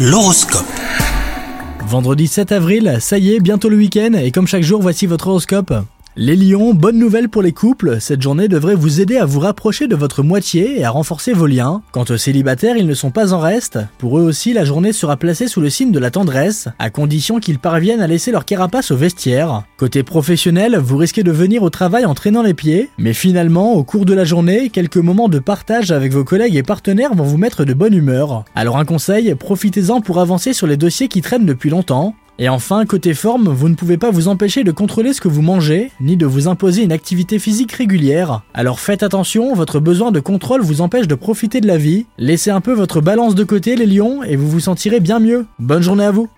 L'horoscope. Vendredi 7 avril, ça y est, bientôt le week-end, et comme chaque jour, voici votre horoscope. Les lions, bonne nouvelle pour les couples, cette journée devrait vous aider à vous rapprocher de votre moitié et à renforcer vos liens. Quant aux célibataires, ils ne sont pas en reste. Pour eux aussi, la journée sera placée sous le signe de la tendresse, à condition qu'ils parviennent à laisser leur carapace au vestiaire. Côté professionnel, vous risquez de venir au travail en traînant les pieds, mais finalement, au cours de la journée, quelques moments de partage avec vos collègues et partenaires vont vous mettre de bonne humeur. Alors un conseil, profitez-en pour avancer sur les dossiers qui traînent depuis longtemps. Et enfin, côté forme, vous ne pouvez pas vous empêcher de contrôler ce que vous mangez, ni de vous imposer une activité physique régulière. Alors faites attention, votre besoin de contrôle vous empêche de profiter de la vie. Laissez un peu votre balance de côté les lions et vous vous sentirez bien mieux. Bonne journée à vous